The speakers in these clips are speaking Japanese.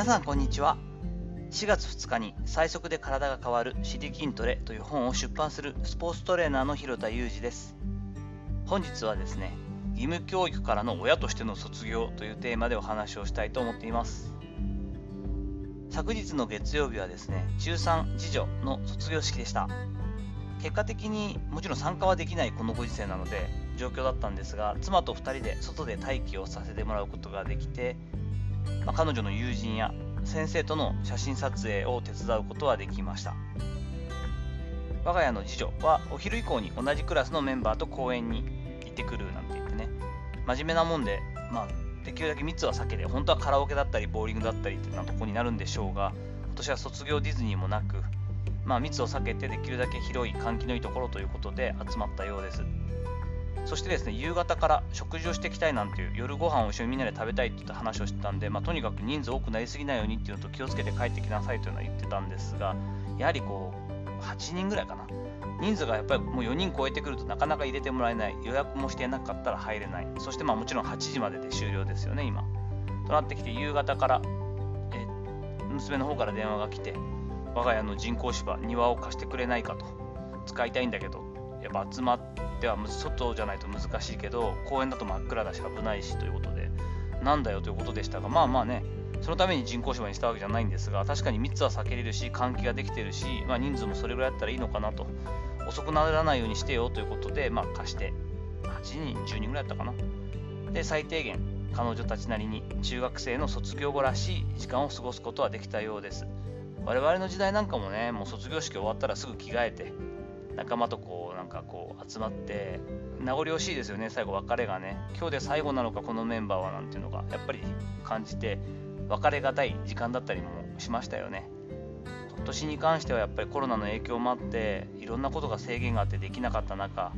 皆さんこんにちは。4月2日に最速で体が変わるシリ筋トレという本を出版するスポーツトレーナーの広田裕二です。本日はですね義務教育からの親としての卒業というテーマでお話をしたいと思っています。昨日の月曜日はですね中3次女の卒業式でした。結果的にもちろん参加はできないこのご時世なので状況だったんですが妻と2人で外で待機をさせてもらうことができてまあ、彼女の友人や先生との写真撮影を手伝うことはできました。我が家の次女はお昼以降に同じクラスのメンバーと公園に行ってくるなんて言ってね。真面目なもんで、まあ、できるだけ密は避けて本当はカラオケだったりボーリングだったりってなとこになるんでしょうが今年は卒業ディズニーもなく、まあ、密を避けてできるだけ広い換気のいいところということで集まったようです。そしてですね、夕方から食事をしていきたいなんていう、夜ご飯を一緒にみんなで食べたいって言った話をしてたんで、まあ、とにかく人数多くなりすぎないようにっていうのと気をつけて帰ってきなさいというのは言ってたんですが、やはりこう、8人ぐらいかな。人数がやっぱりもう4人超えてくるとなかなか入れてもらえない、予約もしていなかったら入れない、そしてまあもちろん8時までで終了ですよね、今。となってきて、夕方からえ娘の方から電話が来て、我が家の人工芝、庭を貸してくれないかと、使いたいんだけど、やっぱ集まっては外じゃないと難しいけど公園だと真っ暗だし危ないしということでなんだよということでしたがまあまあねそのために人工芝にしたわけじゃないんですが確かに密は避けれるし換気ができてるし、まあ、人数もそれぐらいだったらいいのかなと。遅くならないようにしてよということで、まあ、貸して8人10人ぐらいだったかな。で最低限彼女たちなりに中学生の卒業後らしい時間を過ごすことはできたようです。我々の時代なんかもねもう卒業式終わったらすぐ着替えて仲間とこうなんかこう集まって名残惜しいですよね最後別れがね。今日で最後なのかこのメンバーはなんていうのがやっぱり感じて別れがたい時間だったりもしましたよね。今年に関してはやっぱりコロナの影響もあっていろんなことが制限があってできなかった中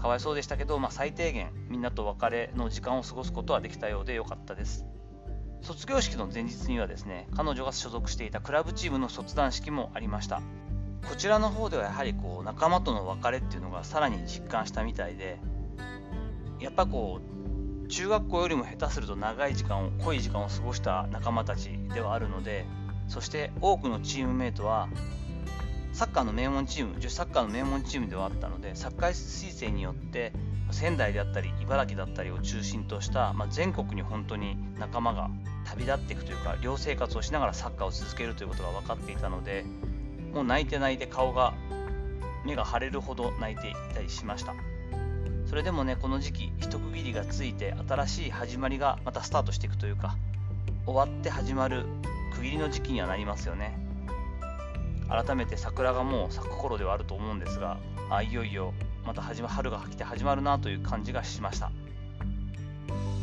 かわいそうでしたけど、まあ、最低限みんなと別れの時間を過ごすことはできたようでよかったです。卒業式の前日にはですね彼女が所属していたクラブチームの卒団式もありました。こちらの方ではやはりこう仲間との別れっていうのがさらに実感したみたいでやっぱこう中学校よりも下手すると長い時間を濃い時間を過ごした仲間たちではあるのでそして多くのチームメイトはサッカーの名門チーム女子サッカーの名門チームではあったのでサッカー推薦によって仙台であったり茨城だったりを中心とした、まあ、全国に本当に仲間が旅立っていくというか寮生活をしながらサッカーを続けるということが分かっていたのでもう泣いて泣いて顔が目が腫れるほど泣いていたりしました。それでもねこの時期一区切りがついて新しい始まりがまたスタートしていくというか終わって始まる区切りの時期にはなりますよね。改めて桜がもう咲く頃ではあると思うんですがあいよいよまた始ま春が来て始まるなという感じがしました。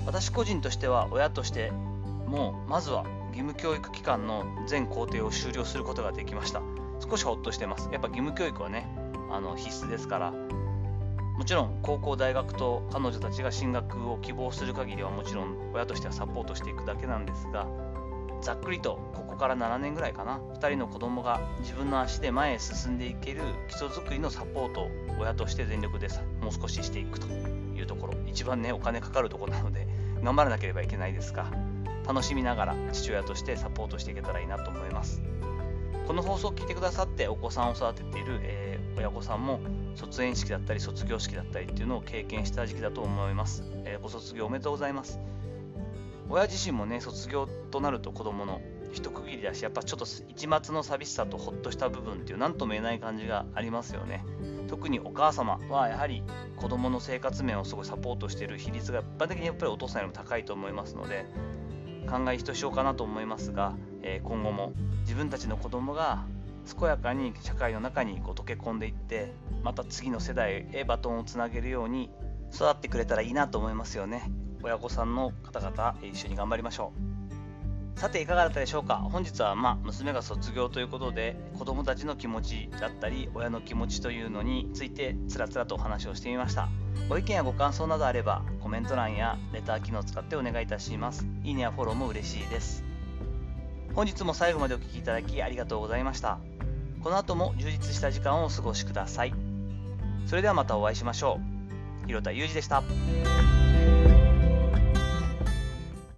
私個人としては親としてもうまずは義務教育機関の全工程を終了することができました。少しほっとしてます。やっぱ義務教育はね、あの必須ですから、もちろん高校、大学と彼女たちが進学を希望する限りはもちろん親としてはサポートしていくだけなんですが、ざっくりとここから7年ぐらいかな、2人の子供が自分の足で前へ進んでいける基礎づくりのサポートを親として全力でさもう少ししていくというところ、一番ね、お金かかるとこなので、頑張らなければいけないですが、楽しみながら父親としてサポートしていけたらいいなと思います。この放送を聞いてくださってお子さんを育てている、えー、親御さんも卒園式だったり卒業式だったりっていうのを経験した時期だと思います、えー、ご卒業おめでとうございます。親自身もね卒業となると子供の一区切りだしやっぱちょっと一末の寂しさとほっとした部分っていう何とも言えない感じがありますよね。特にお母様はやはり子供の生活面をすごいサポートしている比率が一般的にやっぱりお父さんよりも高いと思いますので考えひとしおかなと思いますが、え、今後も自分たちの子供が健やかに社会の中にこう溶け込んでいってまた次の世代へバトンをつなげるように育ってくれたらいいなと思いますよね。親御さんの方々一緒に頑張りましょう。さていかがだったでしょうか？本日はまあ娘が卒業ということで子供たちの気持ちだったり親の気持ちというのについてつらつらとお話をしてみました。ご意見やご感想などあればメント欄やレター機能を使ってお願いいたします。いいねやフォローも嬉しいです。本日も最後までお聴きいただきありがとうございました。この後も充実した時間をお過ごしください。それではまたお会いしましょう。広田裕二でした。